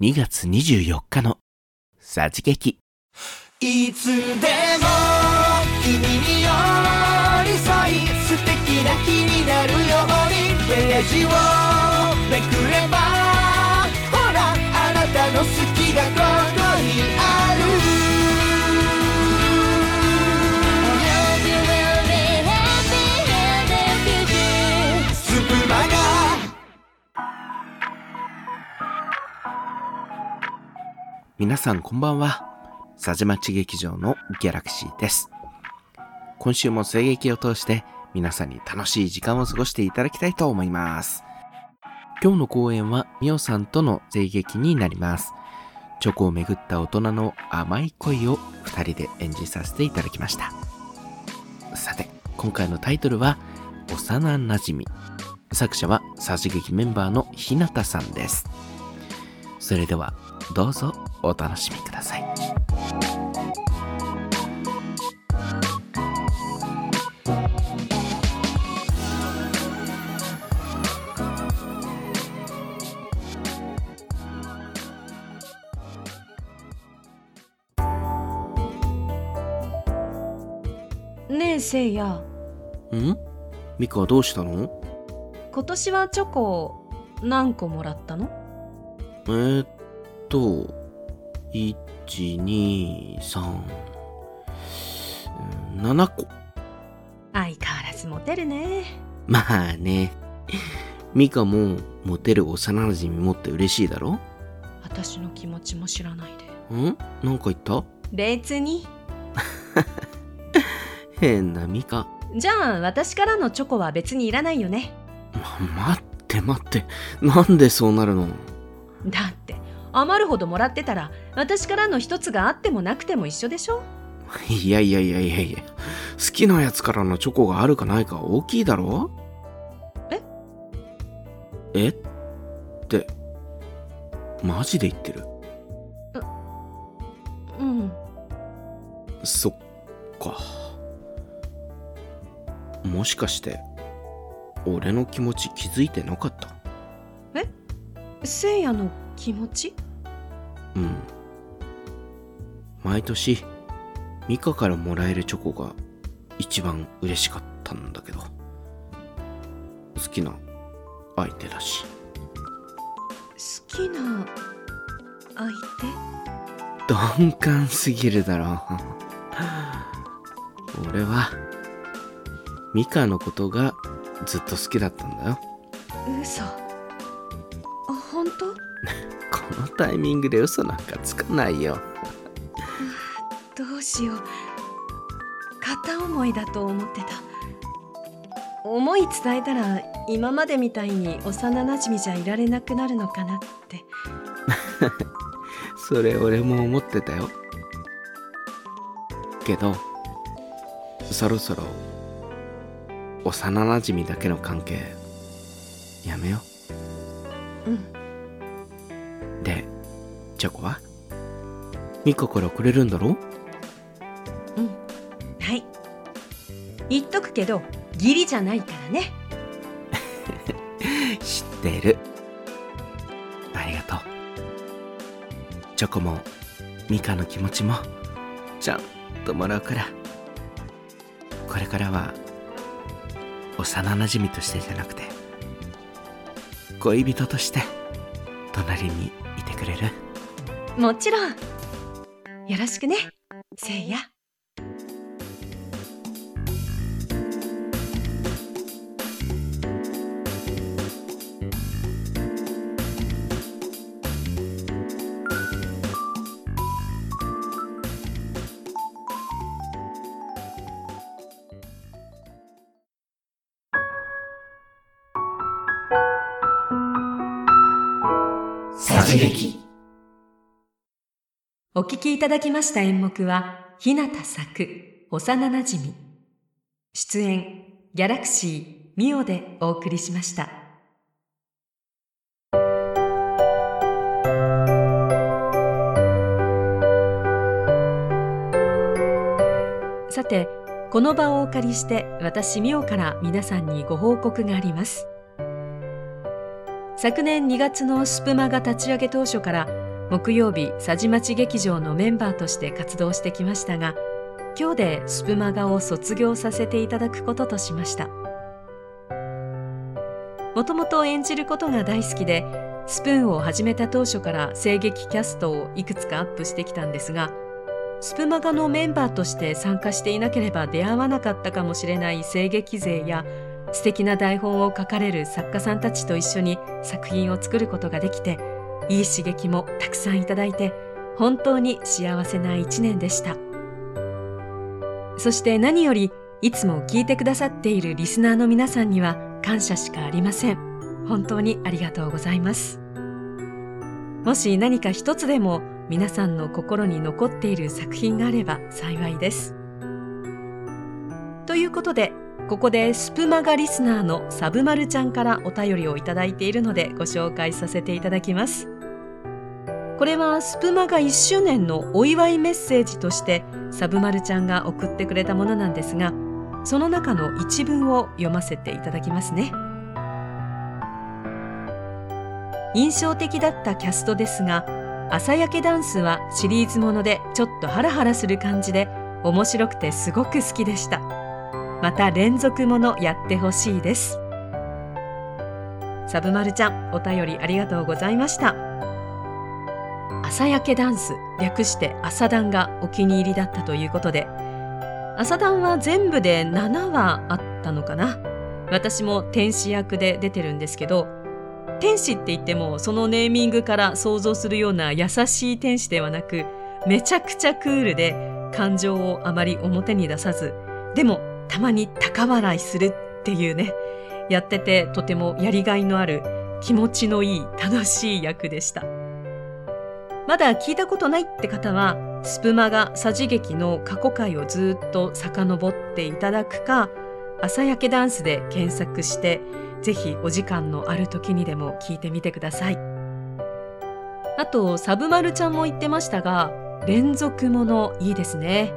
2月24日のさじ劇いつでも君に寄り添い素敵な日になるように。ページをめくればほらあなたの好き。皆さんこんばんは。さじまち劇場のギャラクシーです。今週も声劇を通して皆さんに楽しい時間を過ごしていただきたいと思います。今日の公演はミオさんとの声劇になります。チョコをめぐった大人の甘い恋を二人で演じさせていただきました。さて今回のタイトルは幼なじみ作者はさじ劇メンバーのひなたさんです。それではどうぞ。お楽しみください。ねえせいや。ん？ミカどうしたの？今年はチョコ何個もらったの？えー、っと123 7個相変わらずモテるね。まあね。ミカもモテる幼馴染持って嬉しいだろ？私の気持ちも知らないで。ん？なんか言った？別に。変なミカ。じゃあ私からのチョコは別にいらないよね。ま待って待って。なんでそうなるの？だって余るほどもらってたら私からの一つがあってもなくても一緒でしょ？いやいやいやいやいや好きなやつからのチョコがあるかないか大きいだろ？え？え？ってマジで言ってる？うん。そっか。もしかして俺の気持ち気づいてなかった？せいやの気持ち？うん。毎年ミカからもらえるチョコが一番嬉しかったんだけど好きな相手だし。好きな相鈍感すぎるだろ。俺はミカのことがずっと好きだったんだよ。手嘘タイミングで嘘なんかつかないよ。どうしよう。片思いだと思ってた。思い伝えたら今までみたいに幼なじみじゃいられなくなるのかなって。それ俺も思ってたよ。けどそろそろ幼なじみだけの関係やめよう。んうでチョコは？ミカからくれるんだろ？うん。はい。言っとくけど義理じゃないからね。知ってる。ありがとう。チョコもミカの気持ちもちゃんともらうから。これからは幼なじみとしてじゃなくて恋人として隣にいてくれる？もちろん。よろしくね。せいや。さじ劇お聞きいただきました演目は日向作幼なじみ出演ギャラクシーミオでお送りしました。さてこの場をお借りして私ミオから皆さんにご報告があります。昨年2月のスプマが立ち上げ当初から木曜日佐治町劇場のメンバーとして活動してきましたが今日でスプマガを卒業させていただくこととしました。もともと演じることが大好きでスプーンを始めた当初から声劇キャストをいくつかアップしてきたんですがスプマガのメンバーとして参加していなければ出会わなかったかもしれない声劇勢や素敵な台本を書かれる作家さんたちと一緒に作品を作ることができていい刺激もたくさんいただいて本当に幸せな一年でした。そして何よりいつも聞いてくださっているリスナーの皆さんには感謝しかありません。本当にありがとうございます。もし何か一つでも皆さんの心に残っている作品があれば幸いです。ということでここでスプマガリスナーのサブマルちゃんからお便りをいただいているのでご紹介させていただきます。これはスプマガ1周年のお祝いメッセージとしてサブマルちゃんが送ってくれたものなんですがその中の一文を読ませていただきますね。印象的だったキャストですが朝焼けダンスはシリーズものでちょっとハラハラする感じで面白くてすごく好きでした。また連続ものやってほしいです。サブマルちゃんお便りありがとうございました。朝焼けダンス略して朝ダンがお気に入りだったということで朝ダンは全部で7話あったのかな。私も天使役で出てるんですけど天使って言ってもそのネーミングから想像するような優しい天使ではなくめちゃくちゃクールで感情をあまり表に出さずでもたまに高笑いするっていうねやっててとてもやりがいのある気持ちのいい楽しい役でした。まだ聞いたことないって方はスプマガさじ劇の過去回をずっと遡っていただくか朝焼けダンスで検索してぜひお時間のある時にでも聞いてみてください。あと、サブマルちゃんも言ってましたが、連続ものいいですね。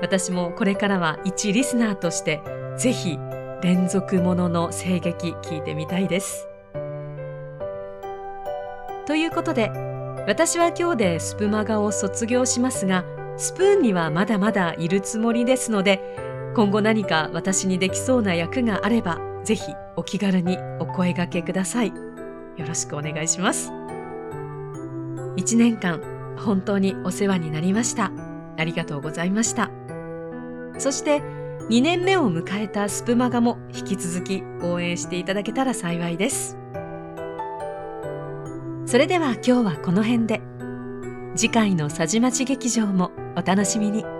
私もこれからは一リスナーとしてぜひ連続ものの声劇聞いてみたいです。ということで、私は今日でスプマガを卒業しますが、スプーンにはまだまだいるつもりですので、今後何か私にできそうな役があればぜひお気軽にお声掛けください。よろしくお願いします。1年間本当にお世話になりました。ありがとうございました。そして2年目を迎えたスプマガも引き続き応援していただけたら幸いです。それでは今日はこの辺で次回の佐治町劇場もお楽しみに。